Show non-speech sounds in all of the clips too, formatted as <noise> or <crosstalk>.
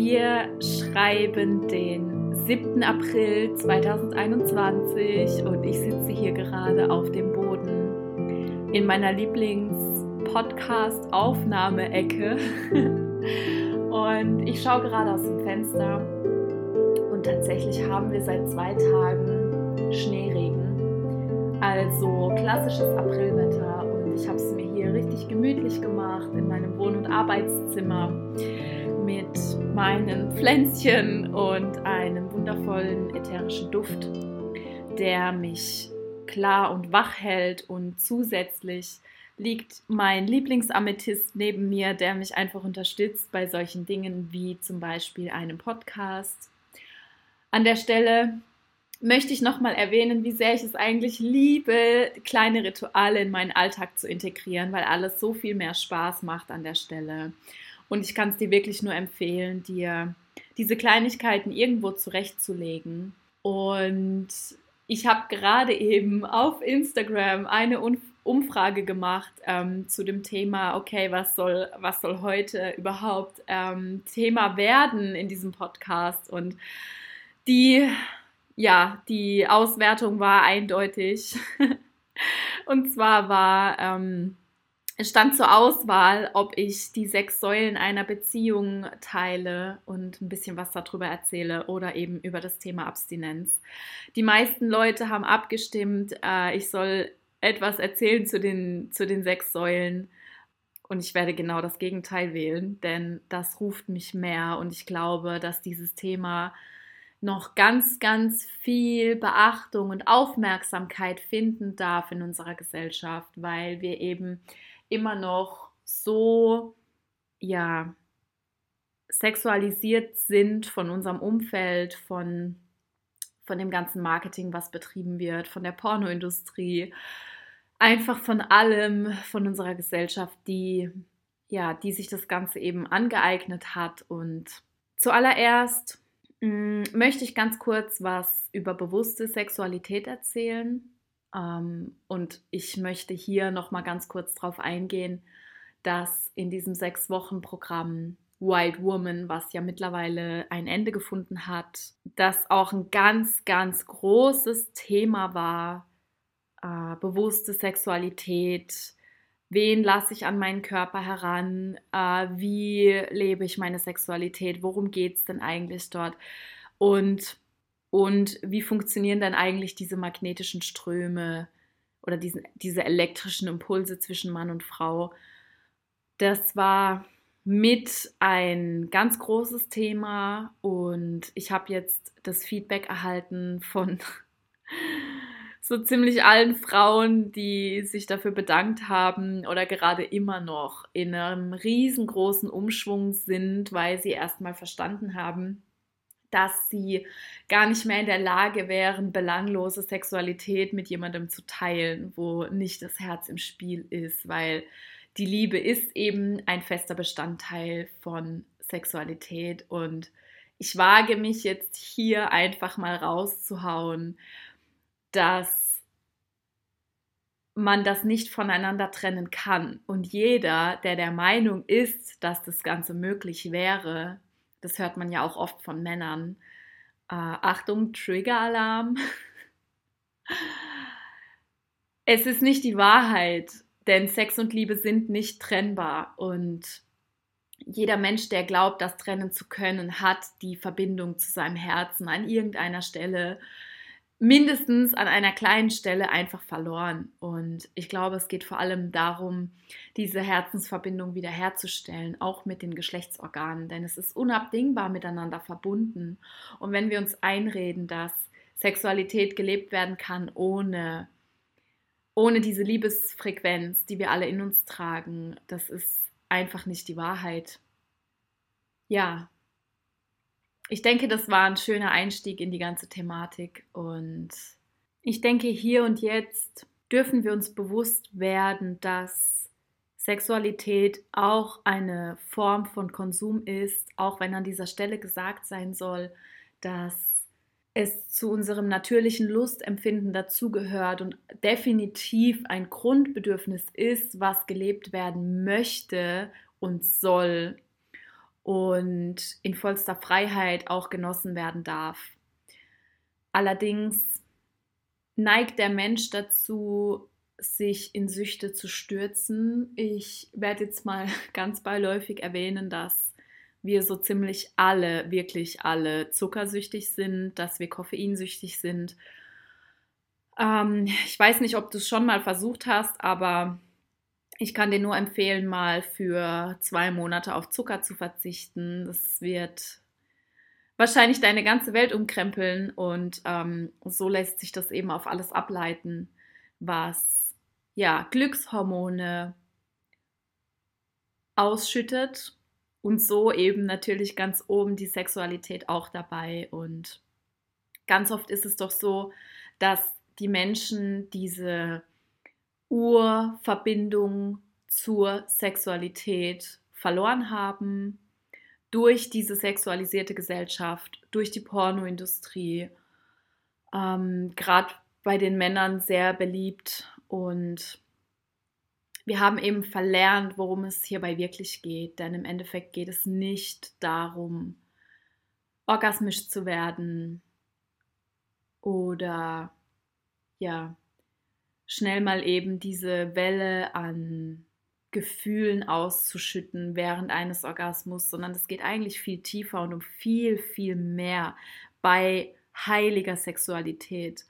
Wir schreiben den 7. April 2021 und ich sitze hier gerade auf dem Boden in meiner Lieblings-Podcast-Aufnahme-Ecke. <laughs> und ich schaue gerade aus dem Fenster und tatsächlich haben wir seit zwei Tagen Schneeregen. Also klassisches Aprilwetter und ich habe es mir hier richtig gemütlich gemacht in meinem Wohn- und Arbeitszimmer mit meinen Pflänzchen und einem wundervollen ätherischen Duft, der mich klar und wach hält und zusätzlich liegt mein Lieblingsamethyst neben mir, der mich einfach unterstützt bei solchen Dingen wie zum Beispiel einem Podcast. An der Stelle möchte ich nochmal erwähnen, wie sehr ich es eigentlich liebe, kleine Rituale in meinen Alltag zu integrieren, weil alles so viel mehr Spaß macht an der Stelle. Und ich kann es dir wirklich nur empfehlen, dir diese Kleinigkeiten irgendwo zurechtzulegen. Und ich habe gerade eben auf Instagram eine Umfrage gemacht ähm, zu dem Thema, okay, was soll, was soll heute überhaupt ähm, Thema werden in diesem Podcast? Und die, ja, die Auswertung war eindeutig. <laughs> Und zwar war ähm, es stand zur Auswahl, ob ich die sechs Säulen einer Beziehung teile und ein bisschen was darüber erzähle oder eben über das Thema Abstinenz. Die meisten Leute haben abgestimmt, äh, ich soll etwas erzählen zu den, zu den sechs Säulen. Und ich werde genau das Gegenteil wählen, denn das ruft mich mehr und ich glaube, dass dieses Thema noch ganz, ganz viel Beachtung und Aufmerksamkeit finden darf in unserer Gesellschaft, weil wir eben immer noch so, ja, sexualisiert sind von unserem Umfeld, von, von dem ganzen Marketing, was betrieben wird, von der Pornoindustrie, einfach von allem, von unserer Gesellschaft, die, ja, die sich das Ganze eben angeeignet hat. Und zuallererst möchte ich ganz kurz was über bewusste Sexualität erzählen. Ähm, und ich möchte hier noch mal ganz kurz darauf eingehen, dass in diesem sechs Wochen Programm Wild Woman, was ja mittlerweile ein Ende gefunden hat, das auch ein ganz, ganz großes Thema war. Äh, bewusste Sexualität, wen lasse ich an meinen Körper heran, äh, wie lebe ich meine Sexualität, worum geht es denn eigentlich dort? Und und wie funktionieren dann eigentlich diese magnetischen Ströme oder diesen, diese elektrischen Impulse zwischen Mann und Frau. Das war mit ein ganz großes Thema und ich habe jetzt das Feedback erhalten von so ziemlich allen Frauen, die sich dafür bedankt haben oder gerade immer noch in einem riesengroßen Umschwung sind, weil sie erstmal verstanden haben, dass sie gar nicht mehr in der Lage wären, belanglose Sexualität mit jemandem zu teilen, wo nicht das Herz im Spiel ist, weil die Liebe ist eben ein fester Bestandteil von Sexualität. Und ich wage mich jetzt hier einfach mal rauszuhauen, dass man das nicht voneinander trennen kann. Und jeder, der der Meinung ist, dass das Ganze möglich wäre, das hört man ja auch oft von Männern. Äh, Achtung, Trigger-Alarm. <laughs> es ist nicht die Wahrheit, denn Sex und Liebe sind nicht trennbar und jeder Mensch, der glaubt, das trennen zu können, hat die Verbindung zu seinem Herzen an irgendeiner Stelle mindestens an einer kleinen Stelle einfach verloren. Und ich glaube, es geht vor allem darum, diese Herzensverbindung wiederherzustellen, auch mit den Geschlechtsorganen, denn es ist unabdingbar miteinander verbunden. Und wenn wir uns einreden, dass Sexualität gelebt werden kann ohne, ohne diese Liebesfrequenz, die wir alle in uns tragen, das ist einfach nicht die Wahrheit. Ja, ich denke, das war ein schöner Einstieg in die ganze Thematik und ich denke, hier und jetzt dürfen wir uns bewusst werden, dass Sexualität auch eine Form von Konsum ist, auch wenn an dieser Stelle gesagt sein soll, dass es zu unserem natürlichen Lustempfinden dazugehört und definitiv ein Grundbedürfnis ist, was gelebt werden möchte und soll und in vollster Freiheit auch genossen werden darf. Allerdings neigt der Mensch dazu, sich in Süchte zu stürzen. Ich werde jetzt mal <laughs> ganz beiläufig erwähnen, dass wir so ziemlich alle, wirklich alle zuckersüchtig sind, dass wir koffeinsüchtig sind. Ähm, ich weiß nicht, ob du es schon mal versucht hast, aber ich kann dir nur empfehlen, mal für zwei Monate auf Zucker zu verzichten. Das wird wahrscheinlich deine ganze Welt umkrempeln und ähm, so lässt sich das eben auf alles ableiten, was ja Glückshormone ausschüttet und so eben natürlich ganz oben die Sexualität auch dabei und ganz oft ist es doch so, dass die Menschen diese Urverbindung zur Sexualität verloren haben durch diese sexualisierte Gesellschaft, durch die Pornoindustrie, ähm, gerade bei den Männern sehr beliebt und wir haben eben verlernt, worum es hierbei wirklich geht, denn im Endeffekt geht es nicht darum, orgasmisch zu werden oder ja, schnell mal eben diese Welle an Gefühlen auszuschütten während eines Orgasmus, sondern es geht eigentlich viel tiefer und um viel, viel mehr bei heiliger Sexualität.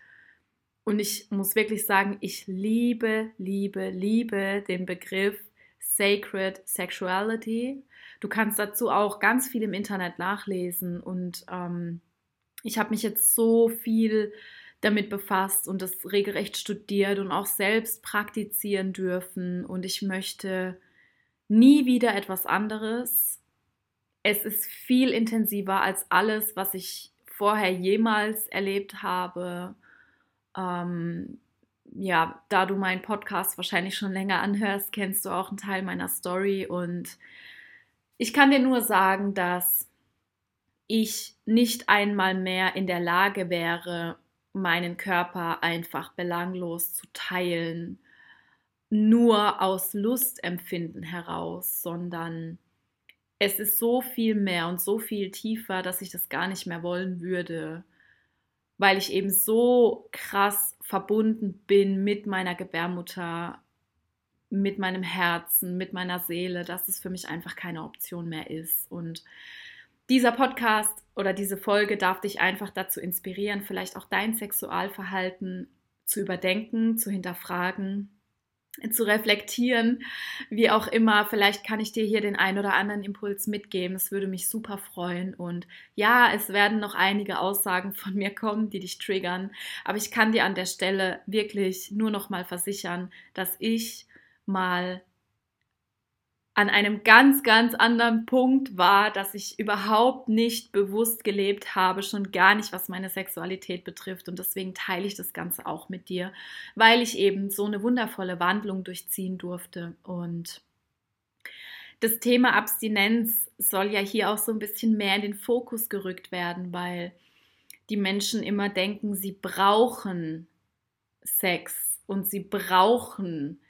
Und ich muss wirklich sagen, ich liebe, liebe, liebe den Begriff Sacred Sexuality. Du kannst dazu auch ganz viel im Internet nachlesen und ähm, ich habe mich jetzt so viel damit befasst und das regelrecht studiert und auch selbst praktizieren dürfen. Und ich möchte nie wieder etwas anderes. Es ist viel intensiver als alles, was ich vorher jemals erlebt habe. Ähm, ja, da du meinen Podcast wahrscheinlich schon länger anhörst, kennst du auch einen Teil meiner Story. Und ich kann dir nur sagen, dass ich nicht einmal mehr in der Lage wäre, meinen Körper einfach belanglos zu teilen, nur aus Lustempfinden heraus, sondern es ist so viel mehr und so viel tiefer, dass ich das gar nicht mehr wollen würde, weil ich eben so krass verbunden bin mit meiner Gebärmutter, mit meinem Herzen, mit meiner Seele, dass es für mich einfach keine Option mehr ist. Und dieser Podcast oder diese Folge darf dich einfach dazu inspirieren, vielleicht auch dein Sexualverhalten zu überdenken, zu hinterfragen, zu reflektieren, wie auch immer. Vielleicht kann ich dir hier den ein oder anderen Impuls mitgeben. Es würde mich super freuen. Und ja, es werden noch einige Aussagen von mir kommen, die dich triggern. Aber ich kann dir an der Stelle wirklich nur noch mal versichern, dass ich mal an einem ganz, ganz anderen Punkt war, dass ich überhaupt nicht bewusst gelebt habe, schon gar nicht, was meine Sexualität betrifft. Und deswegen teile ich das Ganze auch mit dir, weil ich eben so eine wundervolle Wandlung durchziehen durfte. Und das Thema Abstinenz soll ja hier auch so ein bisschen mehr in den Fokus gerückt werden, weil die Menschen immer denken, sie brauchen Sex und sie brauchen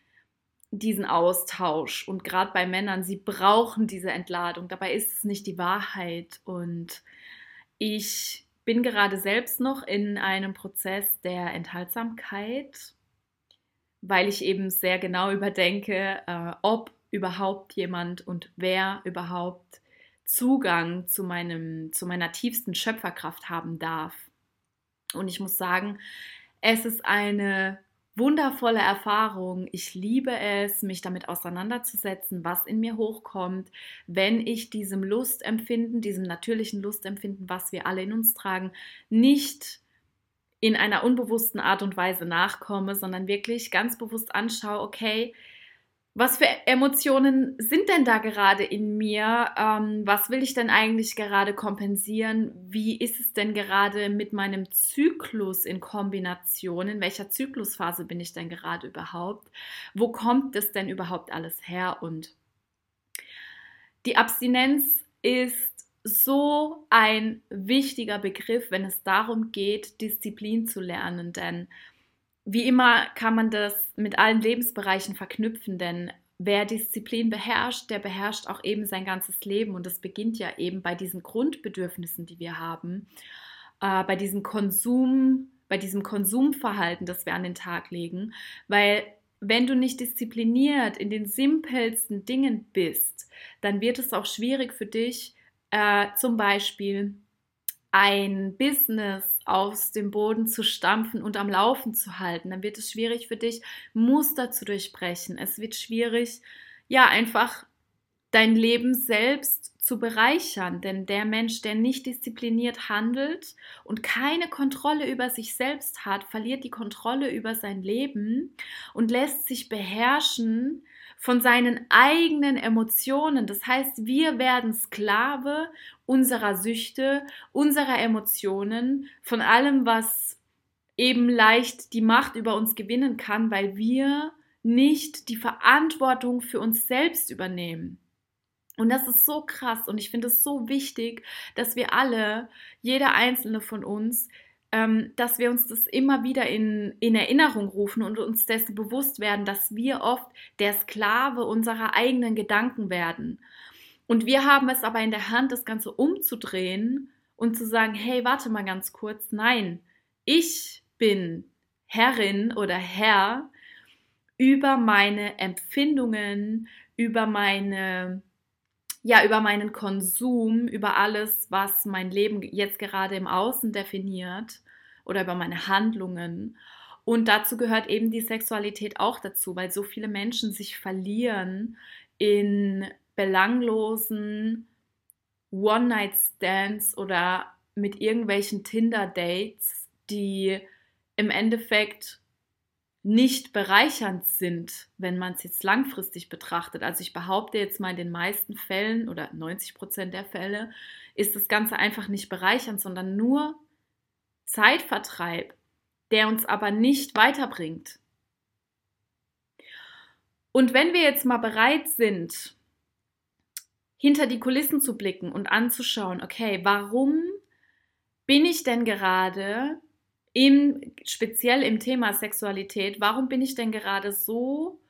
diesen Austausch und gerade bei Männern, sie brauchen diese Entladung. Dabei ist es nicht die Wahrheit und ich bin gerade selbst noch in einem Prozess der Enthaltsamkeit, weil ich eben sehr genau überdenke, äh, ob überhaupt jemand und wer überhaupt Zugang zu meinem zu meiner tiefsten Schöpferkraft haben darf. Und ich muss sagen, es ist eine wundervolle Erfahrung. Ich liebe es, mich damit auseinanderzusetzen, was in mir hochkommt, wenn ich diesem Lustempfinden, diesem natürlichen Lustempfinden, was wir alle in uns tragen, nicht in einer unbewussten Art und Weise nachkomme, sondern wirklich ganz bewusst anschaue, okay, was für Emotionen sind denn da gerade in mir? Ähm, was will ich denn eigentlich gerade kompensieren? Wie ist es denn gerade mit meinem Zyklus in Kombination? In welcher Zyklusphase bin ich denn gerade überhaupt? Wo kommt es denn überhaupt alles her? Und die Abstinenz ist so ein wichtiger Begriff, wenn es darum geht, Disziplin zu lernen, denn wie immer kann man das mit allen Lebensbereichen verknüpfen, denn wer Disziplin beherrscht, der beherrscht auch eben sein ganzes Leben. Und das beginnt ja eben bei diesen Grundbedürfnissen, die wir haben, äh, bei diesem Konsum, bei diesem Konsumverhalten, das wir an den Tag legen. Weil wenn du nicht diszipliniert in den simpelsten Dingen bist, dann wird es auch schwierig für dich, äh, zum Beispiel ein Business aus dem Boden zu stampfen und am Laufen zu halten, dann wird es schwierig für dich, Muster zu durchbrechen. Es wird schwierig, ja, einfach dein Leben selbst zu bereichern. Denn der Mensch, der nicht diszipliniert handelt und keine Kontrolle über sich selbst hat, verliert die Kontrolle über sein Leben und lässt sich beherrschen von seinen eigenen Emotionen. Das heißt, wir werden Sklave unserer Süchte, unserer Emotionen, von allem, was eben leicht die Macht über uns gewinnen kann, weil wir nicht die Verantwortung für uns selbst übernehmen. Und das ist so krass und ich finde es so wichtig, dass wir alle, jeder einzelne von uns, ähm, dass wir uns das immer wieder in, in Erinnerung rufen und uns dessen bewusst werden, dass wir oft der Sklave unserer eigenen Gedanken werden. Und wir haben es aber in der Hand, das Ganze umzudrehen und zu sagen, hey, warte mal ganz kurz, nein, ich bin Herrin oder Herr über meine Empfindungen, über meine ja, über meinen Konsum, über alles, was mein Leben jetzt gerade im Außen definiert oder über meine Handlungen. Und dazu gehört eben die Sexualität auch dazu, weil so viele Menschen sich verlieren in belanglosen One-Night-Stands oder mit irgendwelchen Tinder-Dates, die im Endeffekt nicht bereichernd sind, wenn man es jetzt langfristig betrachtet. Also ich behaupte jetzt mal in den meisten Fällen oder 90 Prozent der Fälle ist das Ganze einfach nicht bereichernd, sondern nur Zeitvertreib, der uns aber nicht weiterbringt. Und wenn wir jetzt mal bereit sind, hinter die Kulissen zu blicken und anzuschauen, okay, warum bin ich denn gerade im, speziell im Thema Sexualität, warum bin ich denn gerade so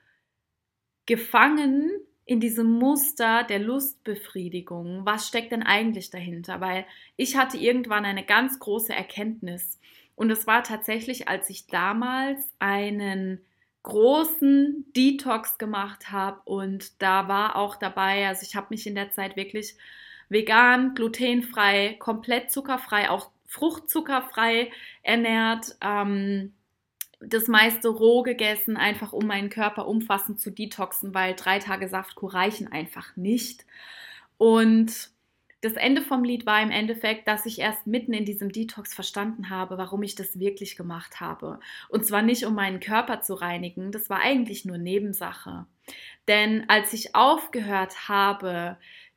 gefangen in diesem Muster der Lustbefriedigung? Was steckt denn eigentlich dahinter? Weil ich hatte irgendwann eine ganz große Erkenntnis. Und es war tatsächlich, als ich damals einen großen Detox gemacht habe und da war auch dabei, also ich habe mich in der Zeit wirklich vegan, glutenfrei, komplett zuckerfrei, auch fruchtzuckerfrei ernährt, ähm, das meiste roh gegessen, einfach um meinen Körper umfassend zu detoxen, weil drei Tage Saftkur reichen einfach nicht. Und das Ende vom Lied war im Endeffekt, dass ich erst mitten in diesem Detox verstanden habe, warum ich das wirklich gemacht habe. Und zwar nicht, um meinen Körper zu reinigen, das war eigentlich nur Nebensache. Denn als ich aufgehört habe,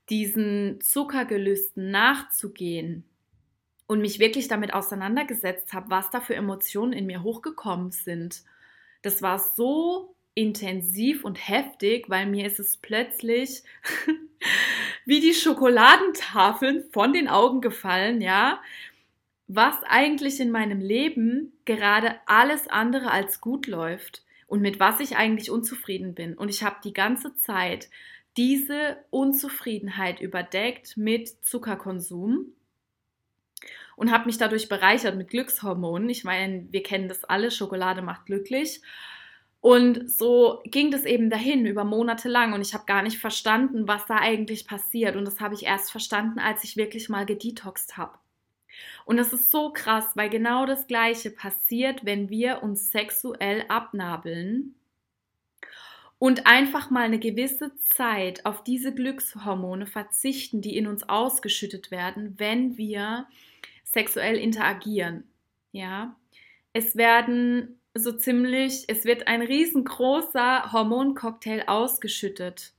diesen Zuckergelüsten nachzugehen, und mich wirklich damit auseinandergesetzt habe, was da für Emotionen in mir hochgekommen sind. Das war so intensiv und heftig, weil mir ist es plötzlich <laughs> <laughs> wie die Schokoladentafeln von den Augen gefallen, ja, was eigentlich in meinem Leben gerade alles andere als gut läuft und mit was ich eigentlich unzufrieden bin. Und ich habe die ganze Zeit diese Unzufriedenheit überdeckt mit Zuckerkonsum und habe mich dadurch bereichert mit Glückshormonen. Ich meine, wir kennen das alle, Schokolade macht glücklich. Und so ging das eben dahin über Monate lang und ich habe gar nicht verstanden, was da eigentlich passiert. Und das habe ich erst verstanden, als ich wirklich mal gedetoxt habe. Und das ist so krass, weil genau das Gleiche passiert, wenn wir uns sexuell abnabeln und einfach mal eine gewisse Zeit auf diese Glückshormone verzichten, die in uns ausgeschüttet werden, wenn wir sexuell interagieren. Ja, es werden so ziemlich, es wird ein riesengroßer Hormoncocktail ausgeschüttet.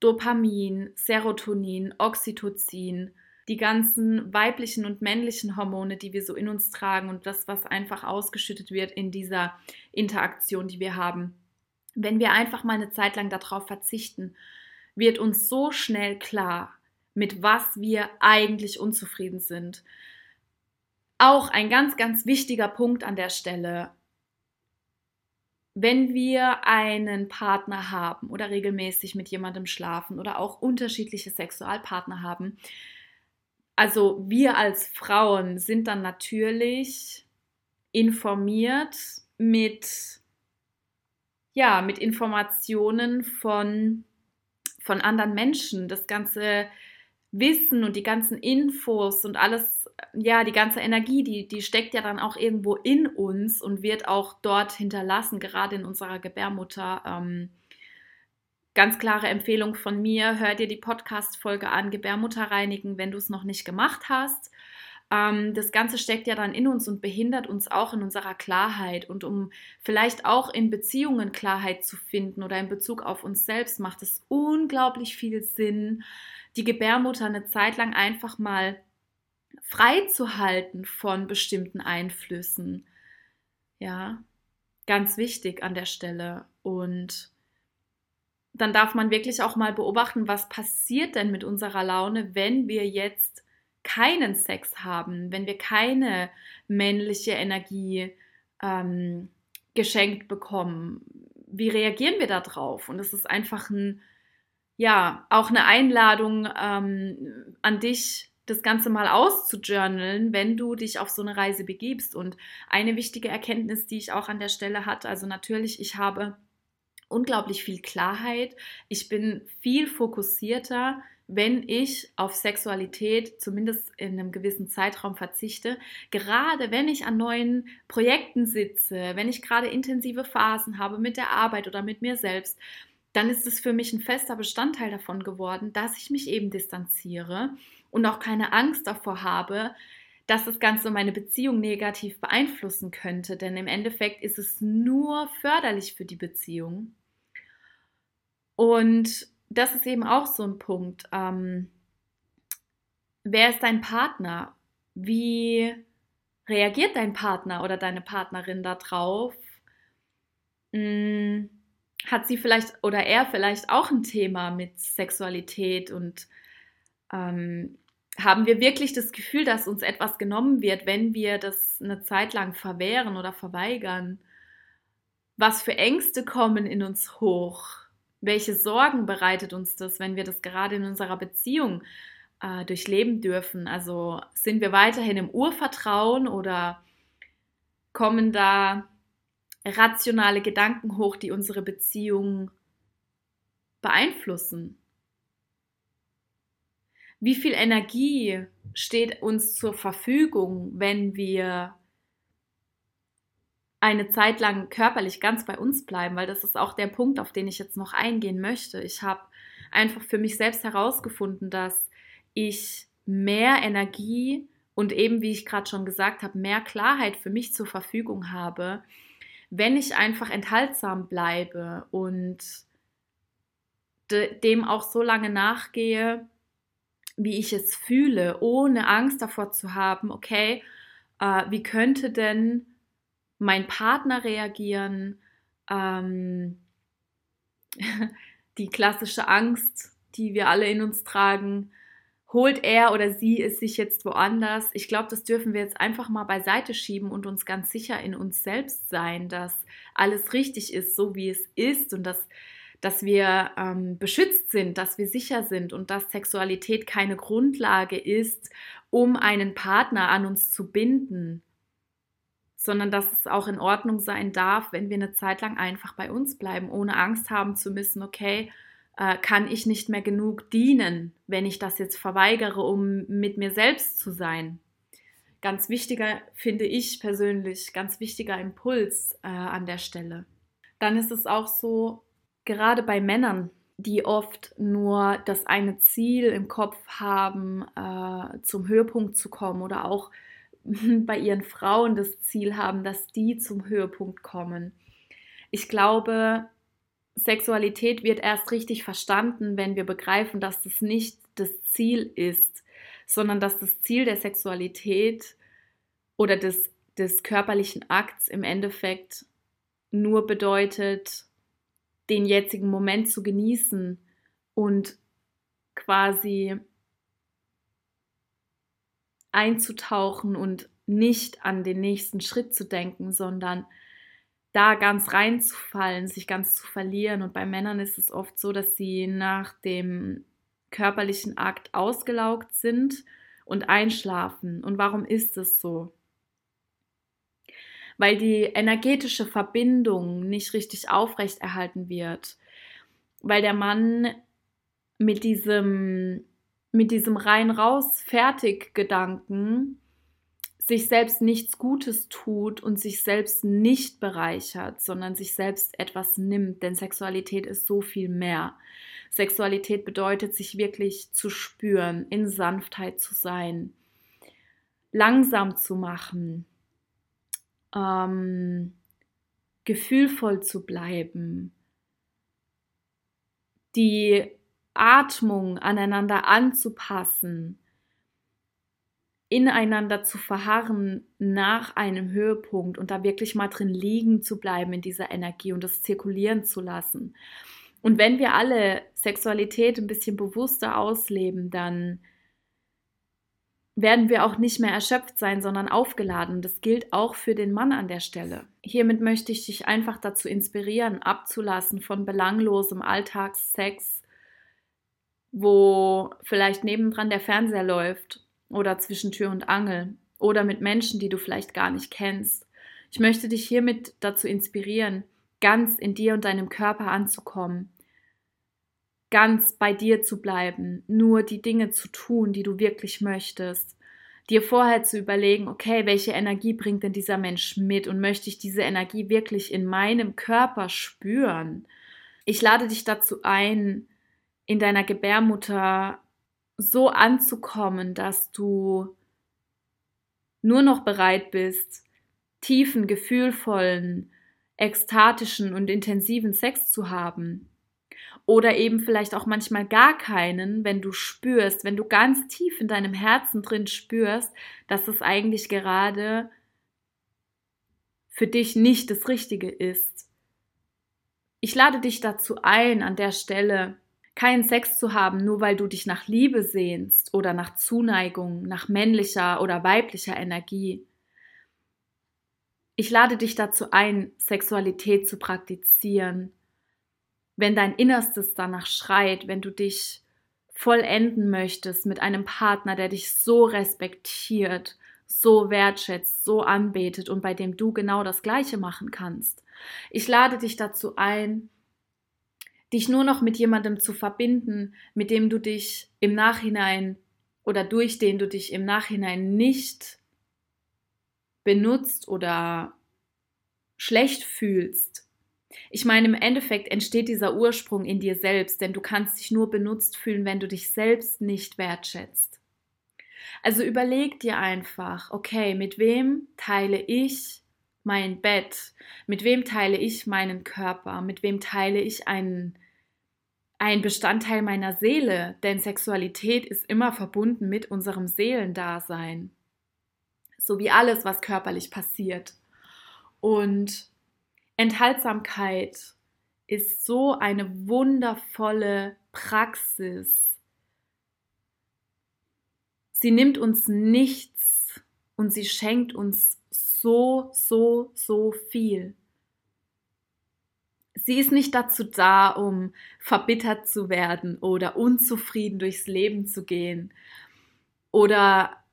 Dopamin, Serotonin, Oxytocin, die ganzen weiblichen und männlichen Hormone, die wir so in uns tragen und das, was einfach ausgeschüttet wird in dieser Interaktion, die wir haben. Wenn wir einfach mal eine Zeit lang darauf verzichten, wird uns so schnell klar, mit was wir eigentlich unzufrieden sind. Auch ein ganz, ganz wichtiger Punkt an der Stelle. Wenn wir einen Partner haben oder regelmäßig mit jemandem schlafen oder auch unterschiedliche Sexualpartner haben, also wir als Frauen sind dann natürlich informiert mit ja, mit Informationen von von anderen Menschen. Das ganze Wissen und die ganzen Infos und alles, ja, die ganze Energie, die, die steckt ja dann auch irgendwo in uns und wird auch dort hinterlassen, gerade in unserer Gebärmutter. Ähm, ganz klare Empfehlung von mir, hör dir die Podcast-Folge an, Gebärmutter reinigen, wenn du es noch nicht gemacht hast. Ähm, das Ganze steckt ja dann in uns und behindert uns auch in unserer Klarheit. Und um vielleicht auch in Beziehungen Klarheit zu finden oder in Bezug auf uns selbst, macht es unglaublich viel Sinn, die Gebärmutter eine Zeit lang einfach mal frei zu halten von bestimmten Einflüssen. Ja, ganz wichtig an der Stelle. Und dann darf man wirklich auch mal beobachten, was passiert denn mit unserer Laune, wenn wir jetzt keinen Sex haben, wenn wir keine männliche Energie ähm, geschenkt bekommen. Wie reagieren wir darauf? Und es ist einfach ein, ja, auch eine Einladung ähm, an dich, das Ganze mal auszujournalen, wenn du dich auf so eine Reise begibst. Und eine wichtige Erkenntnis, die ich auch an der Stelle hatte, also natürlich, ich habe unglaublich viel Klarheit. Ich bin viel fokussierter, wenn ich auf Sexualität zumindest in einem gewissen Zeitraum verzichte. Gerade wenn ich an neuen Projekten sitze, wenn ich gerade intensive Phasen habe mit der Arbeit oder mit mir selbst, dann ist es für mich ein fester Bestandteil davon geworden, dass ich mich eben distanziere und auch keine Angst davor habe, dass das Ganze meine Beziehung negativ beeinflussen könnte. Denn im Endeffekt ist es nur förderlich für die Beziehung. Und das ist eben auch so ein Punkt. Ähm, wer ist dein Partner? Wie reagiert dein Partner oder deine Partnerin darauf? Hm, hat sie vielleicht oder er vielleicht auch ein Thema mit Sexualität und ähm, haben wir wirklich das Gefühl, dass uns etwas genommen wird, wenn wir das eine Zeit lang verwehren oder verweigern? Was für Ängste kommen in uns hoch? Welche Sorgen bereitet uns das, wenn wir das gerade in unserer Beziehung äh, durchleben dürfen? Also sind wir weiterhin im Urvertrauen oder kommen da rationale Gedanken hoch, die unsere Beziehung beeinflussen? Wie viel Energie steht uns zur Verfügung, wenn wir eine Zeit lang körperlich ganz bei uns bleiben, weil das ist auch der Punkt, auf den ich jetzt noch eingehen möchte. Ich habe einfach für mich selbst herausgefunden, dass ich mehr Energie und eben, wie ich gerade schon gesagt habe, mehr Klarheit für mich zur Verfügung habe, wenn ich einfach enthaltsam bleibe und dem auch so lange nachgehe, wie ich es fühle, ohne Angst davor zu haben, okay, äh, wie könnte denn mein Partner reagieren, ähm, <laughs> die klassische Angst, die wir alle in uns tragen, holt er oder sie es sich jetzt woanders? Ich glaube, das dürfen wir jetzt einfach mal beiseite schieben und uns ganz sicher in uns selbst sein, dass alles richtig ist, so wie es ist und dass, dass wir ähm, beschützt sind, dass wir sicher sind und dass Sexualität keine Grundlage ist, um einen Partner an uns zu binden sondern dass es auch in Ordnung sein darf, wenn wir eine Zeit lang einfach bei uns bleiben, ohne Angst haben zu müssen, okay, äh, kann ich nicht mehr genug dienen, wenn ich das jetzt verweigere, um mit mir selbst zu sein. Ganz wichtiger, finde ich persönlich, ganz wichtiger Impuls äh, an der Stelle. Dann ist es auch so, gerade bei Männern, die oft nur das eine Ziel im Kopf haben, äh, zum Höhepunkt zu kommen oder auch <laughs> bei ihren Frauen das Ziel haben, dass die zum Höhepunkt kommen. Ich glaube, Sexualität wird erst richtig verstanden, wenn wir begreifen, dass das nicht das Ziel ist, sondern dass das Ziel der Sexualität oder des, des körperlichen Akts im Endeffekt nur bedeutet, den jetzigen Moment zu genießen und quasi einzutauchen und nicht an den nächsten Schritt zu denken, sondern da ganz reinzufallen, sich ganz zu verlieren. Und bei Männern ist es oft so, dass sie nach dem körperlichen Akt ausgelaugt sind und einschlafen. Und warum ist es so? Weil die energetische Verbindung nicht richtig aufrechterhalten wird. Weil der Mann mit diesem, mit diesem rein raus fertig Gedanken sich selbst nichts Gutes tut und sich selbst nicht bereichert, sondern sich selbst etwas nimmt. Denn Sexualität ist so viel mehr. Sexualität bedeutet, sich wirklich zu spüren, in Sanftheit zu sein, langsam zu machen, ähm, gefühlvoll zu bleiben, die Atmung aneinander anzupassen ineinander zu verharren nach einem Höhepunkt und da wirklich mal drin liegen zu bleiben in dieser Energie und das zirkulieren zu lassen. Und wenn wir alle Sexualität ein bisschen bewusster ausleben, dann werden wir auch nicht mehr erschöpft sein, sondern aufgeladen. Das gilt auch für den Mann an der Stelle. Hiermit möchte ich dich einfach dazu inspirieren, abzulassen von belanglosem Alltagssex, wo vielleicht nebendran der Fernseher läuft oder zwischen Tür und Angel oder mit Menschen, die du vielleicht gar nicht kennst. Ich möchte dich hiermit dazu inspirieren, ganz in dir und deinem Körper anzukommen, ganz bei dir zu bleiben, nur die Dinge zu tun, die du wirklich möchtest, dir vorher zu überlegen, okay, welche Energie bringt denn dieser Mensch mit und möchte ich diese Energie wirklich in meinem Körper spüren? Ich lade dich dazu ein, in deiner Gebärmutter so anzukommen, dass du nur noch bereit bist, tiefen, gefühlvollen, ekstatischen und intensiven Sex zu haben. Oder eben vielleicht auch manchmal gar keinen, wenn du spürst, wenn du ganz tief in deinem Herzen drin spürst, dass es eigentlich gerade für dich nicht das Richtige ist. Ich lade dich dazu ein, an der Stelle keinen Sex zu haben, nur weil du dich nach Liebe sehnst oder nach Zuneigung, nach männlicher oder weiblicher Energie. Ich lade dich dazu ein, Sexualität zu praktizieren. Wenn dein Innerstes danach schreit, wenn du dich vollenden möchtest mit einem Partner, der dich so respektiert, so wertschätzt, so anbetet und bei dem du genau das Gleiche machen kannst. Ich lade dich dazu ein, dich nur noch mit jemandem zu verbinden, mit dem du dich im Nachhinein oder durch den du dich im Nachhinein nicht benutzt oder schlecht fühlst. Ich meine, im Endeffekt entsteht dieser Ursprung in dir selbst, denn du kannst dich nur benutzt fühlen, wenn du dich selbst nicht wertschätzt. Also überleg dir einfach, okay, mit wem teile ich mein Bett? Mit wem teile ich meinen Körper? Mit wem teile ich einen ein Bestandteil meiner Seele, denn Sexualität ist immer verbunden mit unserem Seelendasein, so wie alles, was körperlich passiert. Und Enthaltsamkeit ist so eine wundervolle Praxis. Sie nimmt uns nichts und sie schenkt uns so, so, so viel. Sie ist nicht dazu da, um verbittert zu werden oder unzufrieden durchs Leben zu gehen oder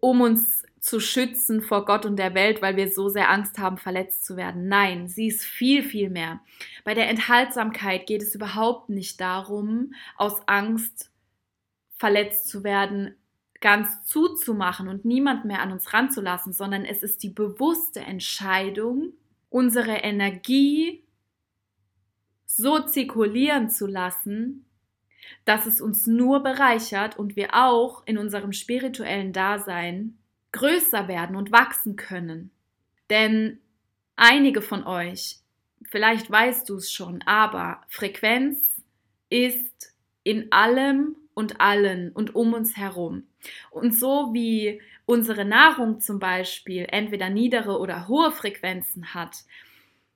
um uns zu schützen vor Gott und der Welt, weil wir so sehr Angst haben, verletzt zu werden. Nein, sie ist viel, viel mehr. Bei der Enthaltsamkeit geht es überhaupt nicht darum, aus Angst verletzt zu werden, ganz zuzumachen und niemand mehr an uns ranzulassen, sondern es ist die bewusste Entscheidung, unsere Energie so zirkulieren zu lassen, dass es uns nur bereichert und wir auch in unserem spirituellen Dasein größer werden und wachsen können. Denn einige von euch, vielleicht weißt du es schon, aber Frequenz ist in allem und allen und um uns herum. Und so wie unsere Nahrung zum Beispiel entweder niedere oder hohe Frequenzen hat,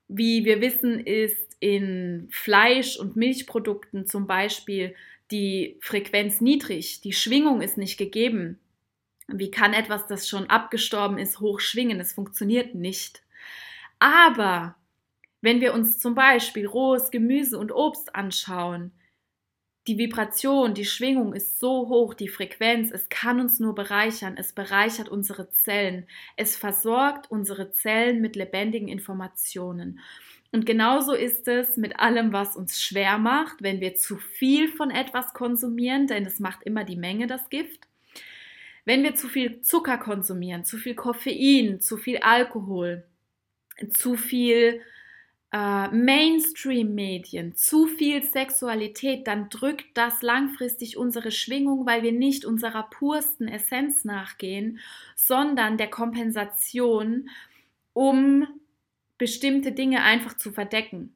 wie wir wissen, ist in Fleisch- und Milchprodukten zum Beispiel die Frequenz niedrig, die Schwingung ist nicht gegeben. Wie kann etwas, das schon abgestorben ist, hoch schwingen? Es funktioniert nicht. Aber wenn wir uns zum Beispiel rohes Gemüse und Obst anschauen, die Vibration, die Schwingung ist so hoch, die Frequenz, es kann uns nur bereichern, es bereichert unsere Zellen, es versorgt unsere Zellen mit lebendigen Informationen. Und genauso ist es mit allem, was uns schwer macht, wenn wir zu viel von etwas konsumieren, denn es macht immer die Menge das Gift. Wenn wir zu viel Zucker konsumieren, zu viel Koffein, zu viel Alkohol, zu viel äh, Mainstream-Medien, zu viel Sexualität, dann drückt das langfristig unsere Schwingung, weil wir nicht unserer pursten Essenz nachgehen, sondern der Kompensation, um bestimmte Dinge einfach zu verdecken.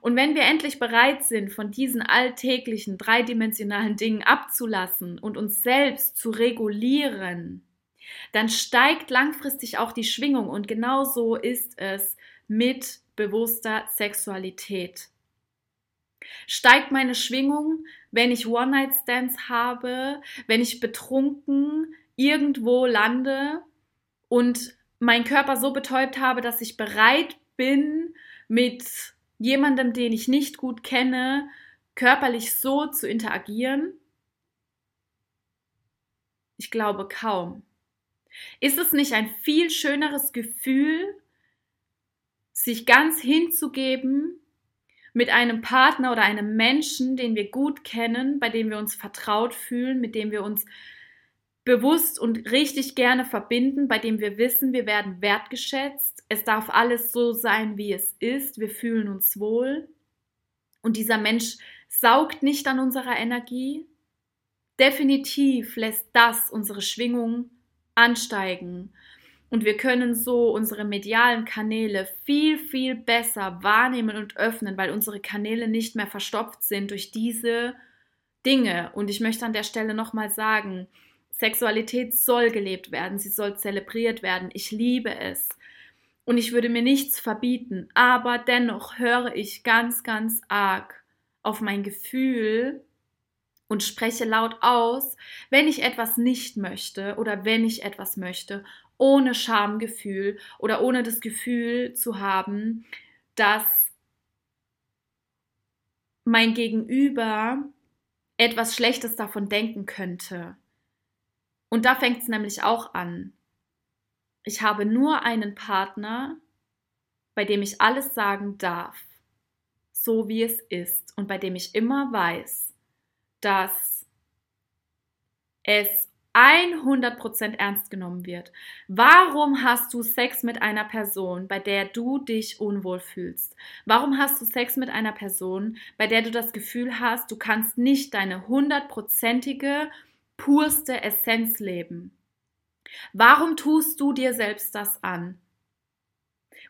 Und wenn wir endlich bereit sind, von diesen alltäglichen dreidimensionalen Dingen abzulassen und uns selbst zu regulieren, dann steigt langfristig auch die Schwingung und genauso ist es mit bewusster Sexualität. Steigt meine Schwingung, wenn ich One-Night-Stands habe, wenn ich betrunken irgendwo lande und meinen Körper so betäubt habe, dass ich bereit bin, mit jemandem, den ich nicht gut kenne, körperlich so zu interagieren? Ich glaube kaum. Ist es nicht ein viel schöneres Gefühl, sich ganz hinzugeben mit einem Partner oder einem Menschen, den wir gut kennen, bei dem wir uns vertraut fühlen, mit dem wir uns bewusst und richtig gerne verbinden, bei dem wir wissen, wir werden wertgeschätzt, es darf alles so sein, wie es ist, wir fühlen uns wohl und dieser Mensch saugt nicht an unserer Energie. Definitiv lässt das unsere Schwingung ansteigen und wir können so unsere medialen Kanäle viel, viel besser wahrnehmen und öffnen, weil unsere Kanäle nicht mehr verstopft sind durch diese Dinge. Und ich möchte an der Stelle nochmal sagen, Sexualität soll gelebt werden, sie soll zelebriert werden. Ich liebe es. Und ich würde mir nichts verbieten, aber dennoch höre ich ganz, ganz arg auf mein Gefühl und spreche laut aus, wenn ich etwas nicht möchte oder wenn ich etwas möchte ohne Schamgefühl oder ohne das Gefühl zu haben, dass mein Gegenüber etwas Schlechtes davon denken könnte. Und da fängt es nämlich auch an. Ich habe nur einen Partner, bei dem ich alles sagen darf, so wie es ist und bei dem ich immer weiß, dass es 100% ernst genommen wird. Warum hast du Sex mit einer Person, bei der du dich unwohl fühlst? Warum hast du Sex mit einer Person, bei der du das Gefühl hast, du kannst nicht deine hundertprozentige, purste Essenz leben? Warum tust du dir selbst das an?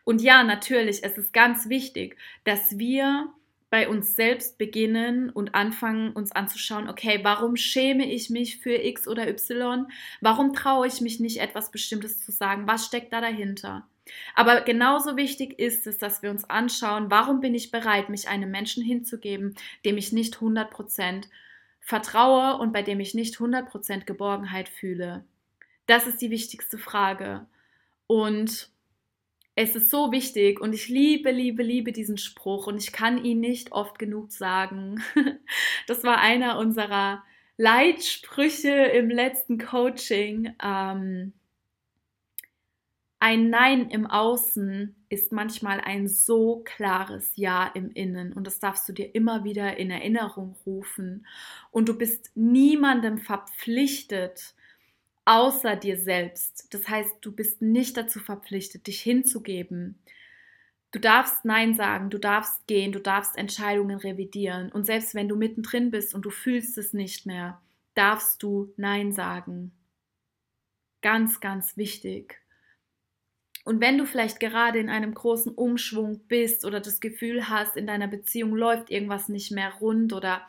Und ja, natürlich, es ist ganz wichtig, dass wir bei uns selbst beginnen und anfangen, uns anzuschauen, okay, warum schäme ich mich für X oder Y? Warum traue ich mich nicht, etwas Bestimmtes zu sagen? Was steckt da dahinter? Aber genauso wichtig ist es, dass wir uns anschauen, warum bin ich bereit, mich einem Menschen hinzugeben, dem ich nicht 100% vertraue und bei dem ich nicht 100% Geborgenheit fühle. Das ist die wichtigste Frage. Und es ist so wichtig und ich liebe, liebe, liebe diesen Spruch und ich kann ihn nicht oft genug sagen. <laughs> Das war einer unserer Leitsprüche im letzten Coaching. Ähm, ein Nein im Außen ist manchmal ein so klares Ja im Innen und das darfst du dir immer wieder in Erinnerung rufen. Und du bist niemandem verpflichtet, außer dir selbst. Das heißt, du bist nicht dazu verpflichtet, dich hinzugeben. Du darfst Nein sagen, du darfst gehen, du darfst Entscheidungen revidieren. Und selbst wenn du mittendrin bist und du fühlst es nicht mehr, darfst du Nein sagen. Ganz, ganz wichtig. Und wenn du vielleicht gerade in einem großen Umschwung bist oder das Gefühl hast, in deiner Beziehung läuft irgendwas nicht mehr rund oder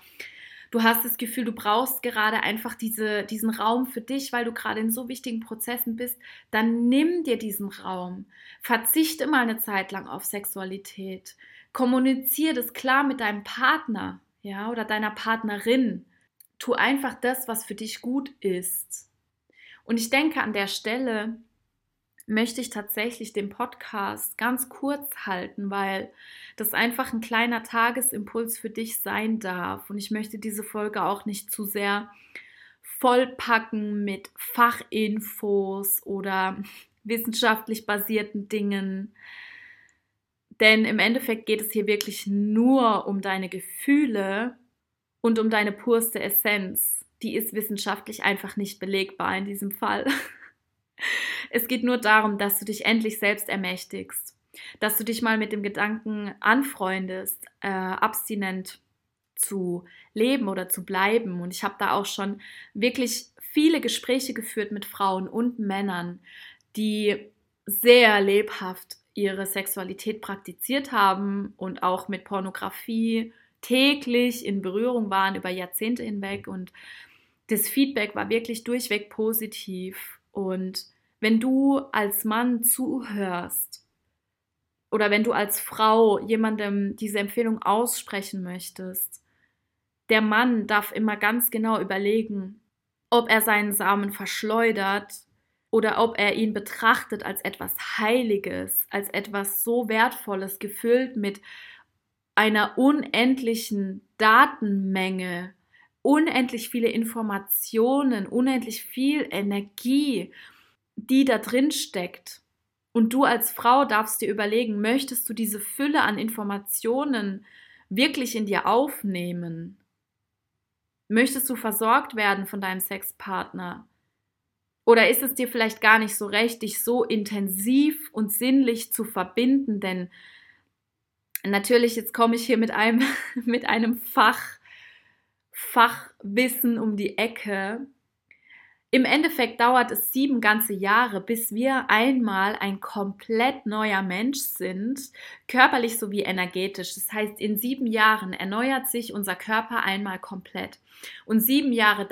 du hast das Gefühl, du brauchst gerade einfach diese, diesen Raum für dich, weil du gerade in so wichtigen Prozessen bist, dann nimm dir diesen Raum. Verzichte mal eine Zeit lang auf Sexualität. Kommuniziere das klar mit deinem Partner, ja, oder deiner Partnerin. Tu einfach das, was für dich gut ist. Und ich denke an der Stelle, möchte ich tatsächlich den Podcast ganz kurz halten, weil das einfach ein kleiner Tagesimpuls für dich sein darf. Und ich möchte diese Folge auch nicht zu sehr vollpacken mit Fachinfos oder <laughs> wissenschaftlich basierten Dingen. Denn im Endeffekt geht es hier wirklich nur um deine Gefühle und um deine purste Essenz. Die ist wissenschaftlich einfach nicht belegbar in diesem Fall. <laughs> Es geht nur darum, dass du dich endlich selbst ermächtigst, dass du dich mal mit dem Gedanken anfreundest, äh, abstinent zu leben oder zu bleiben. Und ich habe da auch schon wirklich viele Gespräche geführt mit Frauen und Männern, die sehr lebhaft ihre Sexualität praktiziert haben und auch mit Pornografie täglich in Berührung waren über Jahrzehnte hinweg und das Feedback war wirklich durchweg positiv und wenn du als Mann zuhörst oder wenn du als Frau jemandem diese Empfehlung aussprechen möchtest, der Mann darf immer ganz genau überlegen, ob er seinen Samen verschleudert oder ob er ihn betrachtet als etwas Heiliges, als etwas so Wertvolles, gefüllt mit einer unendlichen Datenmenge, unendlich viele Informationen, unendlich viel Energie, die da drin steckt. Und du als Frau darfst dir überlegen, möchtest du diese Fülle an Informationen wirklich in dir aufnehmen? Möchtest du versorgt werden von deinem Sexpartner? Oder ist es dir vielleicht gar nicht so recht, dich so intensiv und sinnlich zu verbinden? Denn natürlich, jetzt komme ich hier mit einem, <laughs> mit einem Fach, Fachwissen um die Ecke. Im Endeffekt dauert es sieben ganze Jahre, bis wir einmal ein komplett neuer Mensch sind, körperlich sowie energetisch. Das heißt, in sieben Jahren erneuert sich unser Körper einmal komplett. Und sieben Jahre dauert